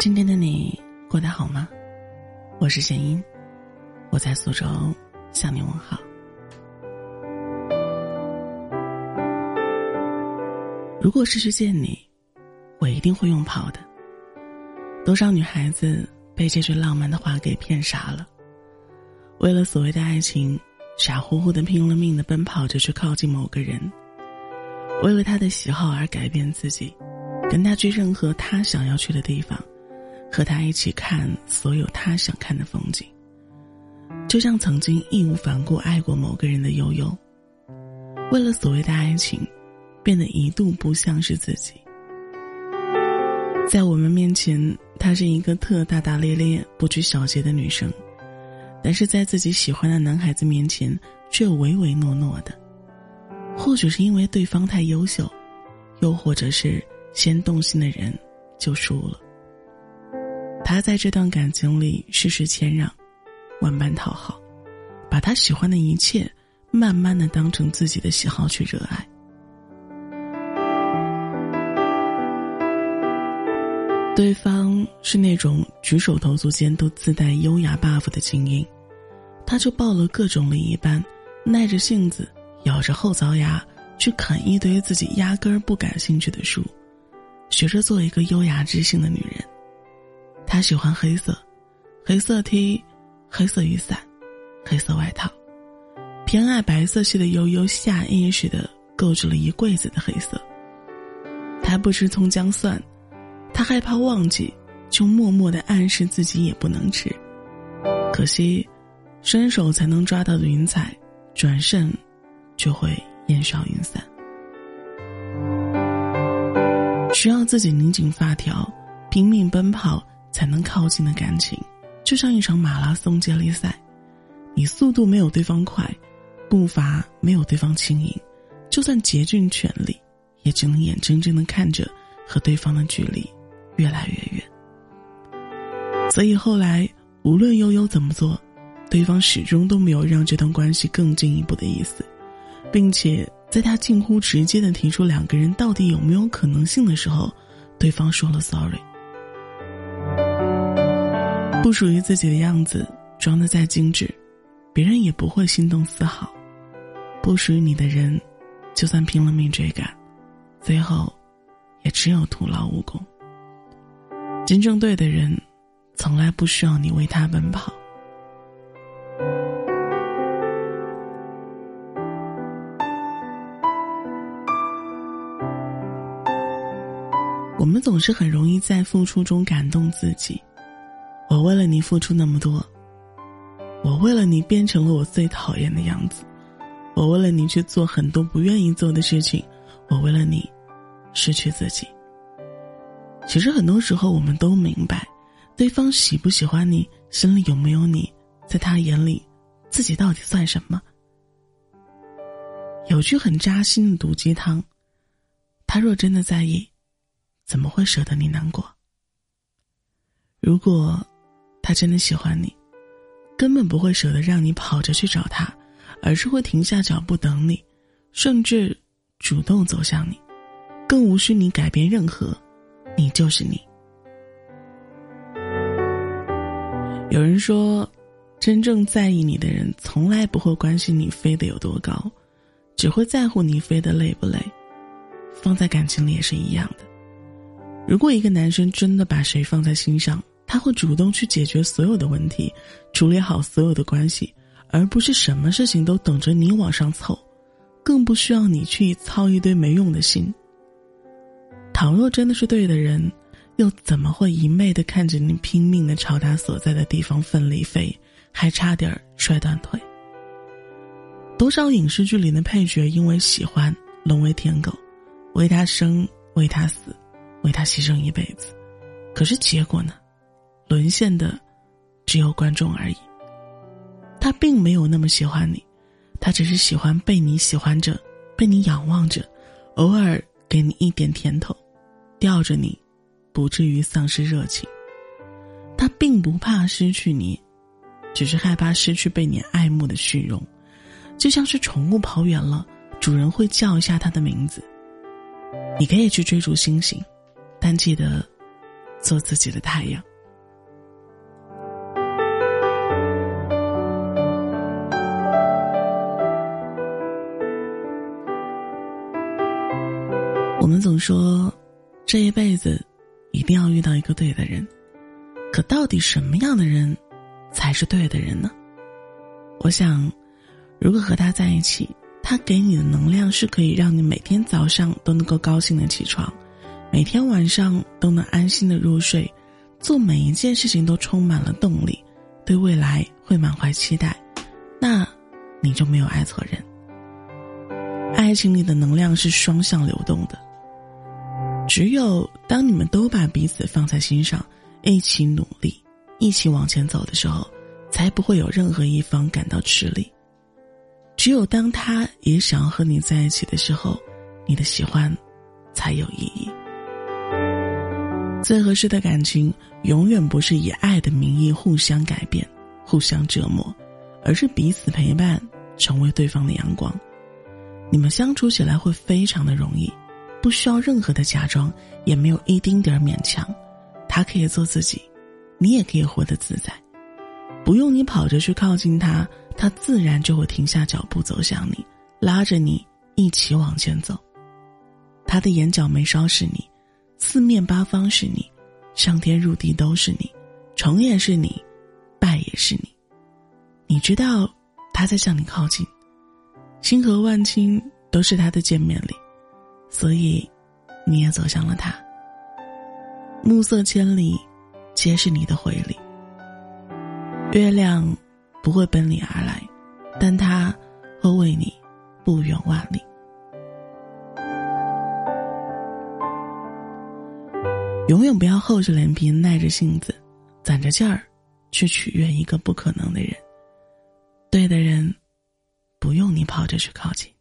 今天的你过得好吗？我是贤英，我在苏州向你问好。如果是去见你，我一定会用跑的。多少女孩子被这句浪漫的话给骗傻了，为了所谓的爱情，傻乎乎的拼了命的奔跑着去靠近某个人，为了他的喜好而改变自己，跟他去任何他想要去的地方，和他一起看所有他想看的风景。就像曾经义无反顾爱过某个人的悠悠，为了所谓的爱情。变得一度不像是自己，在我们面前，她是一个特大大咧咧、不拘小节的女生，但是在自己喜欢的男孩子面前却唯唯诺诺的。或许是因为对方太优秀，又或者是先动心的人就输了。他在这段感情里事事谦让，万般讨好，把他喜欢的一切慢慢的当成自己的喜好去热爱。对方是那种举手投足间都自带优雅 buff 的精英，他就报了各种另一班，耐着性子，咬着后槽牙去啃一堆自己压根儿不感兴趣的书，学着做一个优雅知性的女人。他喜欢黑色，黑色 T，黑色雨伞，黑色外套，偏爱白色系的悠悠下意识的购置了一柜子的黑色。他不吃葱姜蒜。他害怕忘记，就默默的暗示自己也不能吃。可惜，伸手才能抓到的云彩，转身就会烟消云散。需要自己拧紧发条，拼命奔跑才能靠近的感情，就像一场马拉松接力赛。你速度没有对方快，步伐没有对方轻盈，就算竭尽全力，也只能眼睁睁的看着和对方的距离。越来越远，所以后来无论悠悠怎么做，对方始终都没有让这段关系更进一步的意思，并且在他近乎直接的提出两个人到底有没有可能性的时候，对方说了 sorry。不属于自己的样子装的再精致，别人也不会心动丝毫；不属于你的人，就算拼了命追赶，最后也只有徒劳无功。真正对的人，从来不需要你为他奔跑。我们总是很容易在付出中感动自己。我为了你付出那么多，我为了你变成了我最讨厌的样子，我为了你去做很多不愿意做的事情，我为了你失去自己。其实很多时候，我们都明白，对方喜不喜欢你，心里有没有你，在他眼里，自己到底算什么？有句很扎心的毒鸡汤：他若真的在意，怎么会舍得你难过？如果他真的喜欢你，根本不会舍得让你跑着去找他，而是会停下脚步等你，甚至主动走向你，更无需你改变任何。你就是你。有人说，真正在意你的人，从来不会关心你飞得有多高，只会在乎你飞得累不累。放在感情里也是一样的。如果一个男生真的把谁放在心上，他会主动去解决所有的问题，处理好所有的关系，而不是什么事情都等着你往上凑，更不需要你去操一堆没用的心。倘若真的是对的人，又怎么会一昧的看着你拼命的朝他所在的地方奋力飞，还差点摔断腿？多少影视剧里的配角因为喜欢沦为舔狗，为他生，为他死，为他牺牲一辈子，可是结果呢？沦陷的只有观众而已。他并没有那么喜欢你，他只是喜欢被你喜欢着，被你仰望着，偶尔给你一点甜头。吊着你，不至于丧失热情。他并不怕失去你，只是害怕失去被你爱慕的虚荣。就像是宠物跑远了，主人会叫一下它的名字。你可以去追逐星星，但记得做自己的太阳。我们总说，这一辈子一定要遇到一个对的人，可到底什么样的人才是对的人呢？我想，如果和他在一起，他给你的能量是可以让你每天早上都能够高兴的起床，每天晚上都能安心的入睡，做每一件事情都充满了动力，对未来会满怀期待，那，你就没有爱错人。爱情里的能量是双向流动的。只有当你们都把彼此放在心上，一起努力，一起往前走的时候，才不会有任何一方感到吃力。只有当他也想要和你在一起的时候，你的喜欢才有意义。最合适的感情，永远不是以爱的名义互相改变、互相折磨，而是彼此陪伴，成为对方的阳光。你们相处起来会非常的容易。不需要任何的假装，也没有一丁点儿勉强，他可以做自己，你也可以活得自在，不用你跑着去靠近他，他自然就会停下脚步走向你，拉着你一起往前走。他的眼角眉梢是你，四面八方是你，上天入地都是你，成也是你，败也是你。你知道他在向你靠近，星河万顷都是他的见面礼。所以，你也走向了他。暮色千里，皆是你的回礼。月亮不会奔你而来，但它会为你不远万里。永远不要厚着脸皮、耐着性子、攒着劲儿，去取悦一个不可能的人。对的人，不用你跑着去靠近。